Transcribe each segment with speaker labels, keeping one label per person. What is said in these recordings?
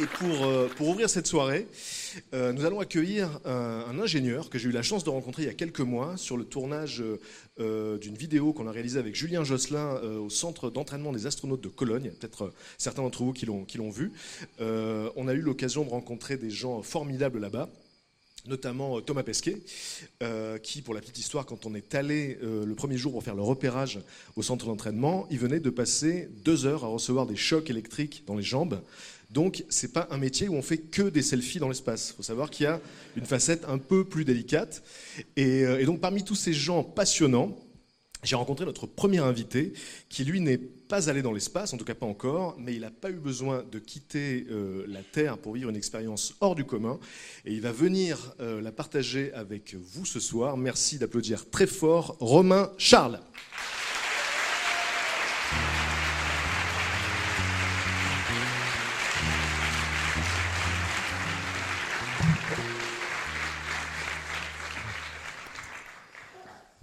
Speaker 1: Et pour, euh, pour ouvrir cette soirée, euh, nous allons accueillir un, ingénieur que j'ai eu la chance de rencontrer il y a quelques mois sur le tournage euh, d'une vidéo qu'on a réalisée avec Julien Josselin au centre d'entraînement des astronautes de Cologne. Peut-être certains d'entre vous qui l'ont vu. On a eu l'occasion de rencontrer des gens formidables là-bas notamment Thomas Pesquet, qui, pour la petite histoire, quand on est allé le premier jour pour faire le repérage au centre d'entraînement, il venait de passer deux heures à recevoir des chocs électriques dans les jambes. Donc, c'est pas un métier où on fait que des selfies dans l'espace. Il faut savoir qu'il y a une facette un peu plus délicate. Et, euh, et donc, parmi tous ces gens passionnants, j'ai rencontré notre premier invité qui, lui, n'est pas allé dans l'espace, en tout cas pas encore, mais il n'a pas eu besoin de quitter euh, la Terre pour vivre une expérience hors du commun. Et il va venir euh, la partager avec vous ce soir. Merci d'applaudir très fort Romain Charles.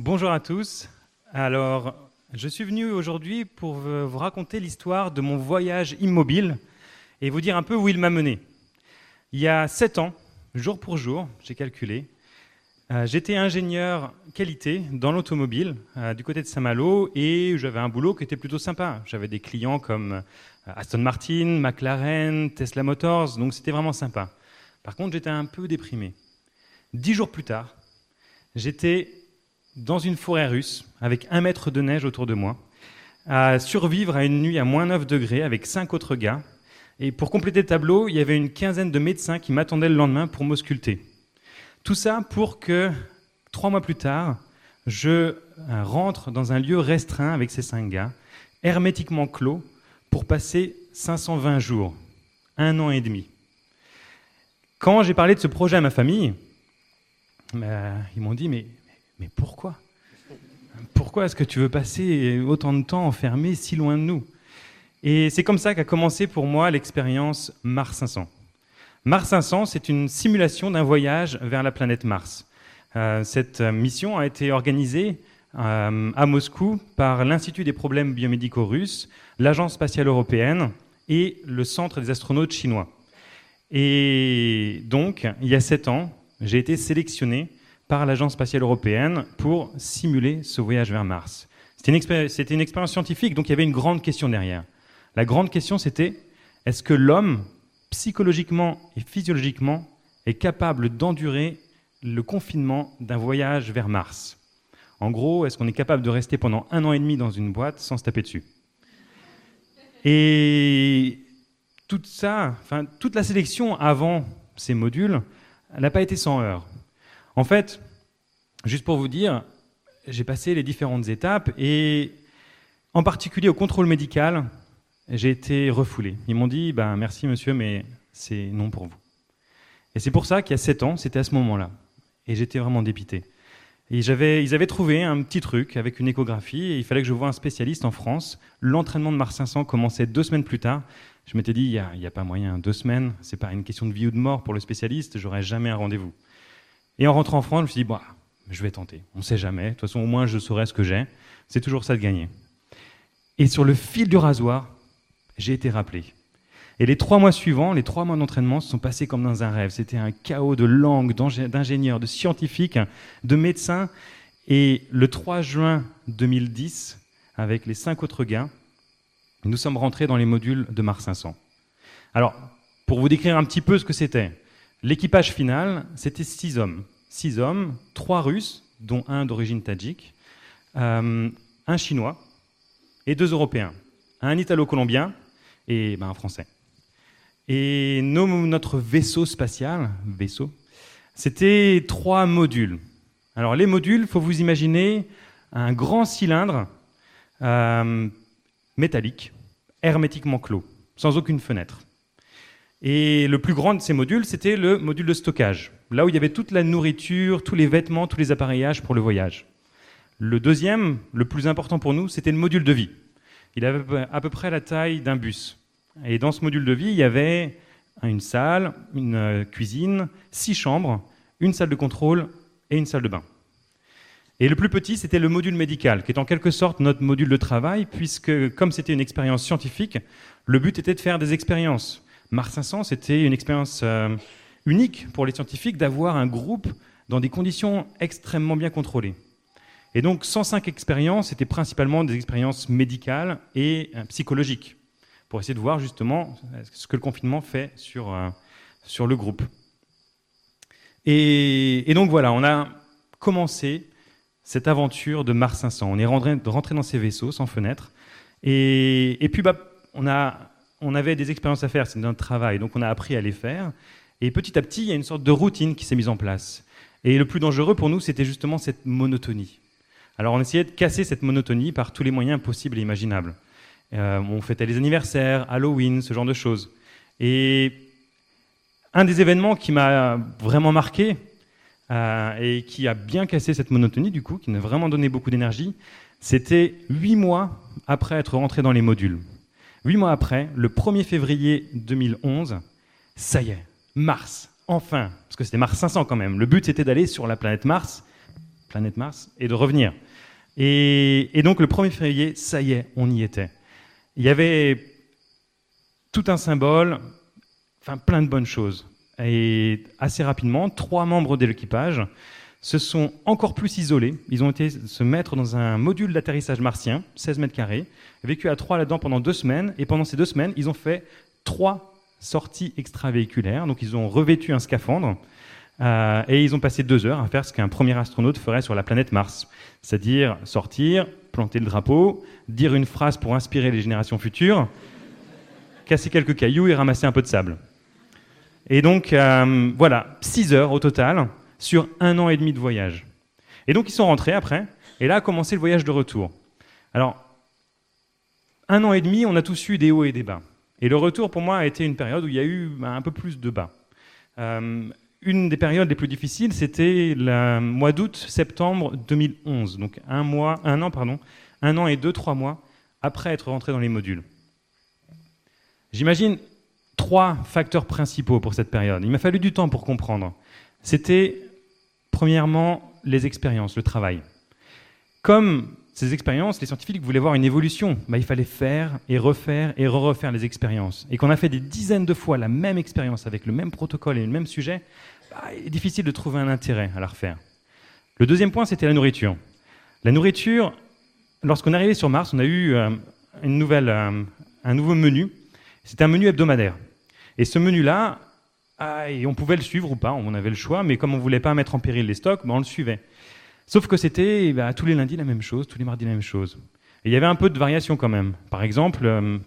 Speaker 2: Bonjour à tous. Alors, je suis venu aujourd'hui pour vous raconter l'histoire de mon voyage immobile et vous dire un peu où il m'a mené. Il y a sept ans, jour pour jour, j'ai calculé, euh, j'étais ingénieur qualité dans l'automobile euh, du côté de Saint-Malo et j'avais un boulot qui était plutôt sympa. J'avais des clients comme euh, Aston Martin, McLaren, Tesla Motors, donc c'était vraiment sympa. Par contre, j'étais un peu déprimé. Dix jours plus tard, j'étais dans une forêt russe, avec un mètre de neige autour de moi, à survivre à une nuit à moins 9 degrés avec cinq autres gars. Et pour compléter le tableau, il y avait une quinzaine de médecins qui m'attendaient le lendemain pour m'ausculter. Tout ça pour que, trois mois plus tard, je euh, rentre dans un lieu restreint avec ces cinq gars, hermétiquement clos, pour passer 520 jours, un an et demi. Quand j'ai parlé de ce projet à ma famille, euh, ils m'ont dit, mais mais pourquoi? Pourquoi est-ce que tu veux passer autant de temps enfermé si loin de nous? Et c'est comme ça qu'a commencé pour moi l'expérience Mars 500. Mars 500, c'est une simulation d'un voyage vers la planète Mars. Euh, cette mission a été organisée euh, à Moscou par l'Institut des problèmes biomédicaux russes, l'Agence spatiale européenne et le Centre des astronautes chinois. Et donc, il y a sept ans, j'ai été sélectionné par l'Agence spatiale européenne pour simuler ce voyage vers Mars. C'était une, expé- une, expérience scientifique, donc il y avait une grande question derrière. La grande question, c'était est-ce que l'homme, psychologiquement et physiologiquement, est capable d'endurer le confinement d'un voyage vers Mars? En gros, est-ce qu'on est capable de rester pendant un an et demi dans une boîte sans se taper dessus? Et tout ça, enfin, toute la sélection avant ces modules, elle n'a pas été sans heurts. En fait, juste pour vous dire, j'ai passé les différentes étapes et en particulier au contrôle médical, j'ai été refoulé. Ils m'ont dit ben, merci monsieur, mais c'est non pour vous. Et c'est pour ça qu'il y a sept ans, c'était à ce moment-là. Et j'étais vraiment dépité. Ils avaient trouvé un petit truc avec une échographie et il fallait que je voie un spécialiste en France. L'entraînement de Mars 500 commençait deux semaines plus tard. Je m'étais dit, il n'y a, a, pas moyen, deux semaines, c'est pas une question de vie ou de mort pour le spécialiste, j'aurais jamais un rendez-vous. Et en rentrant en France, je me suis dit, bah, je vais tenter. On ne sait jamais. De toute façon, au moins, je saurai ce que j'ai. C'est toujours ça de gagner. Et sur le fil du rasoir, j'ai été rappelé. Et les trois mois suivants, les trois mois d'entraînement se sont passés comme dans un rêve. C'était un chaos de langues, d'ingénieurs, de scientifiques, de médecins. Et le 3 juin 2010, avec les cinq autres gars, nous sommes rentrés dans les modules de Mars 500. Alors, pour vous décrire un petit peu ce que c'était, l'équipage final, c'était six hommes. Six hommes, trois Russes, dont un d'origine tadjik, euh, un Chinois et deux Européens. Un Italo-Colombien et ben, un Français. Et notre vaisseau spatial, vaisseau, c'était trois modules. Alors les modules, faut vous imaginer un grand cylindre euh, métallique, hermétiquement clos, sans aucune fenêtre. Et le plus grand de ces modules, c'était le module de stockage, là où il y avait toute la nourriture, tous les vêtements, tous les appareillages pour le voyage. Le deuxième, le plus important pour nous, c'était le module de vie. Il avait à peu près la taille d'un bus. Et dans ce module de vie, il y avait une salle, une euh, cuisine, six chambres, une salle de contrôle et une salle de bain. Et le plus petit, c'était le module médical, qui est en quelque sorte notre module de travail, puisque comme c'était une expérience scientifique, le but était de faire des expériences. Mars 500, c'était une expérience euh, unique pour les scientifiques d'avoir un groupe dans des conditions extrêmement bien contrôlées. Et donc 105 expériences étaient principalement des expériences médicales et euh, psychologiques, pour essayer de voir justement ce que le confinement fait sur, euh, sur le groupe. Et, et donc voilà, on a commencé cette aventure de Mars 500. On est rentré, dans ces vaisseaux sans fenêtre. Et, puis, bah, on, a, on avait des expériences à faire, c'est notre travail, donc on a appris à les faire. Et petit à petit, il y a une sorte de routine qui s'est mise en place. Et le plus dangereux pour nous, c'était justement cette monotonie. Alors on essayait de casser cette monotonie par tous les moyens possibles et imaginables. Euh, on fêtait les anniversaires, Halloween, ce genre de choses. Et un des événements qui m'a vraiment marqué, euh, et qui a bien cassé cette monotonie, du coup, qui nous a vraiment donné beaucoup d'énergie, c'était huit mois après être rentré dans les modules. Huit mois après, le 1er février 2011, ça y est, Mars, enfin, parce que c'était Mars 500 quand même. Le but c'était d'aller sur la planète Mars, planète Mars, et de revenir. Et, et, donc le 1er février, ça y est, on y était. Il y avait tout un symbole, enfin plein de bonnes choses. Et assez rapidement, trois membres de l'équipage se sont encore plus isolés. Ils ont été se mettre dans un module d'atterrissage martien, 16 mètres carrés, vécu à trois là-dedans pendant deux semaines. Et pendant ces deux semaines, ils ont fait trois sorties extravéhiculaires. Donc ils ont revêtu un scaphandre. Euh, et ils ont passé deux heures à faire ce qu'un premier astronaute ferait sur la planète Mars. C'est-à-dire sortir, planter le drapeau, dire une phrase pour inspirer les générations futures, casser quelques cailloux et ramasser un peu de sable. Et donc, euh, voilà, 6 heures au total sur un an et demi de voyage. Et donc, ils sont rentrés après, et là a commencé le voyage de retour. Alors, un an et demi, on a tous eu des hauts et des bas. Et le retour, pour moi, a été une période où il y a eu bah, un peu plus de bas. Euh, une des périodes les plus difficiles, c'était le mois d'août-septembre 2011, donc un mois, un an, pardon, un an et deux, trois mois après être rentré dans les modules. J'imagine trois facteurs principaux pour cette période. Il m'a fallu du temps pour comprendre. C'était, premièrement, les expériences, le travail. Comme ces expériences, les scientifiques voulaient voir une évolution. Bah, il fallait faire et refaire et re-refaire les expériences. Et qu'on a fait des dizaines de fois la même expérience avec le même protocole et le même sujet, bah, il est difficile de trouver un intérêt à la refaire. Le deuxième point, c'était la nourriture. La nourriture, lorsqu'on est arrivé sur Mars, on a eu euh, une nouvelle, euh, un nouveau menu. C'était un menu hebdomadaire. Et ce menu-là, ah, on pouvait le suivre ou pas, on avait le choix, mais comme on voulait pas mettre en péril les stocks, ben, on le suivait. Sauf que c'était bah, tous les lundis la même chose, tous les mardis la même chose. Et il y avait un peu de variation quand même. Par exemple, euh,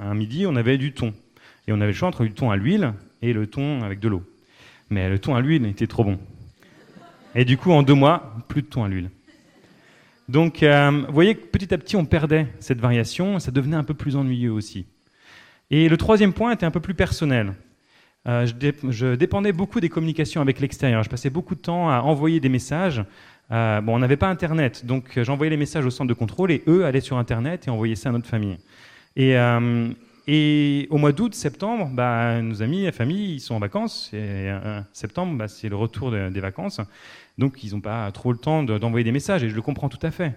Speaker 2: un midi, on avait du thon. Et on avait le choix entre du thon à l'huile et le thon avec de l'eau. Mais le thon à l'huile était trop bon. Et du coup, en deux mois, plus de thon à l'huile. Donc, euh, vous voyez que petit à petit, on perdait cette variation, et ça devenait un peu plus ennuyeux aussi. Et le troisième point était un peu plus personnel. Euh, je, dépendais beaucoup des communications avec l'extérieur. Je passais beaucoup de temps à envoyer des messages. Euh, bon, on n'avait pas Internet, donc j'envoyais les messages au centre de contrôle et eux allaient sur Internet et envoyaient ça à notre famille. Et, euh, et au mois d'août, septembre, bah, nos amis, la famille, ils sont en vacances. Et septembre, bah, c'est le retour des vacances. Donc, ils n'ont pas trop le temps d'envoyer des messages et je le comprends tout à fait.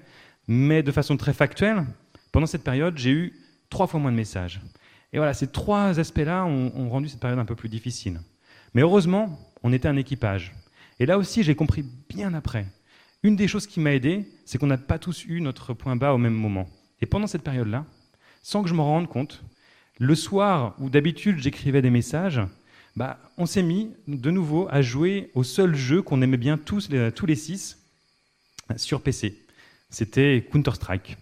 Speaker 2: Mais de façon très factuelle, pendant cette période, j'ai eu trois fois moins de messages. Et voilà, ces trois aspects-là ont, rendu cette période un peu plus difficile. Mais heureusement, on était un équipage. Et là aussi, j'ai compris bien après. Une des choses qui m'a aidé, c'est qu'on n'a pas tous eu notre point bas au même moment. Et pendant cette période-là, sans que je m'en rende compte, le soir où d'habitude j'écrivais des messages, bah, on s'est mis de nouveau à jouer au seul jeu qu'on aimait bien tous tous les six sur PC. C'était Counter-Strike.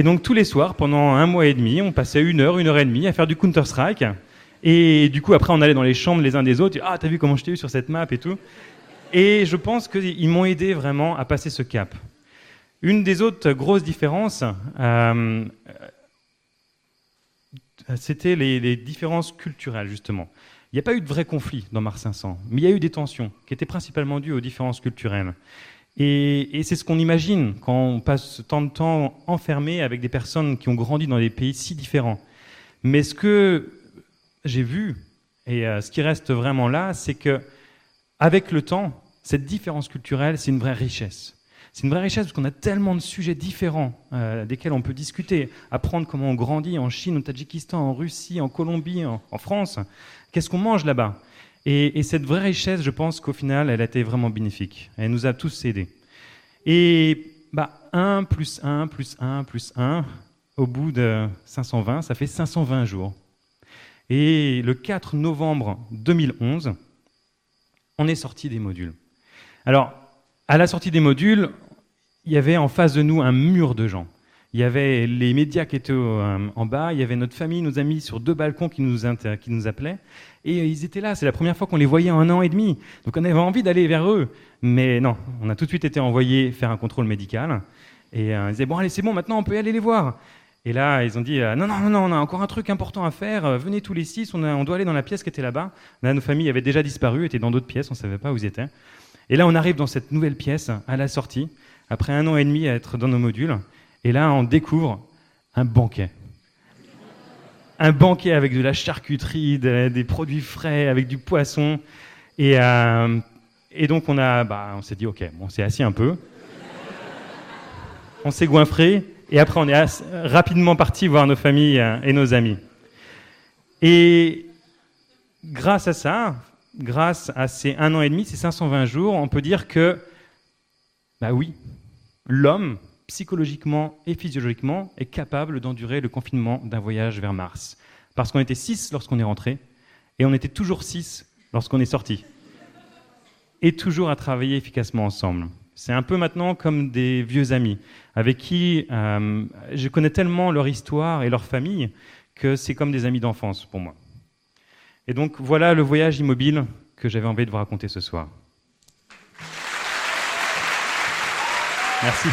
Speaker 2: Et donc tous les soirs, pendant un mois et demi, on passait une heure, une heure et demie à faire du Counter-Strike. Et du coup, après, on allait dans les chambres les uns des autres. Ah, t'as vu comment je t'ai eu sur cette map et tout. Et je pense qu'ils m'ont aidé vraiment à passer ce cap. Une des autres grosses différences, euh, c'était les, différences culturelles, justement. Il n'y a pas eu de vrai conflit dans Mars 500, mais il y a eu des tensions qui étaient principalement dues aux différences culturelles. Et, c'est ce qu'on imagine quand on passe tant de temps enfermé avec des personnes qui ont grandi dans des pays si différents. Mais ce que j'ai vu, et euh, ce qui reste vraiment là, c'est que avec le temps, cette différence culturelle, c'est une vraie richesse. C'est une vraie richesse parce qu'on a tellement de sujets différents euh, desquels on peut discuter, apprendre comment on grandit en Chine, au Tadjikistan, en Russie, en Colombie, en, France. Qu'est-ce qu'on mange là-bas? Et, cette vraie richesse, je pense qu'au final, elle a été vraiment bénéfique. Elle nous a tous aidés. Et bah, 1 plus 1 plus 1 plus 1, au bout de 520, ça fait 520 jours. Et le 4 novembre 2011, on est sorti des modules. Alors, à la sortie des modules, il y avait en face de nous un mur de gens. Il y avait les médias qui étaient euh, en bas, il y avait notre famille, nos amis sur deux balcons qui nous, appelaient. Et ils étaient là, c'est la première fois qu'on les voyait en un an et demi. Donc on avait envie d'aller vers eux. Mais non, on a tout de suite été envoyé faire un contrôle médical. Et euh, ils disaient, bon allez, c'est bon, maintenant on peut aller les voir. Et là, ils ont dit, euh, non, non, non, on a encore un truc important à faire, venez tous les six, on, on doit aller dans la pièce qui était là-bas. Là, nos familles avaient déjà disparu, étaient dans d'autres pièces, on ne savait pas où ils étaient. Et là, on arrive dans cette nouvelle pièce à la sortie, après un an et demi à être dans nos modules. Et là, on découvre un banquet. Un banquet avec de la charcuterie, des produits frais, avec du poisson. Et, euh, donc, on, bah, on s'est dit, OK, on s'est assis un peu. On s'est goinfré. Et après, on est rapidement parti voir nos familles euh, et nos amis. Et grâce à ça, grâce à ces un an et demi, ces 520 jours, on peut dire que, bah oui, l'homme, psychologiquement et physiologiquement, est capable d'endurer le confinement d'un voyage vers Mars. Parce qu'on était six lorsqu'on est rentré, et on était toujours six lorsqu'on est sorti. Et toujours à travailler efficacement ensemble. C'est un peu maintenant comme des vieux amis, avec qui euh, je connais tellement leur histoire et leur famille que c'est comme des amis d'enfance pour moi. Et donc voilà le voyage immobile que j'avais envie de vous raconter ce soir. Merci.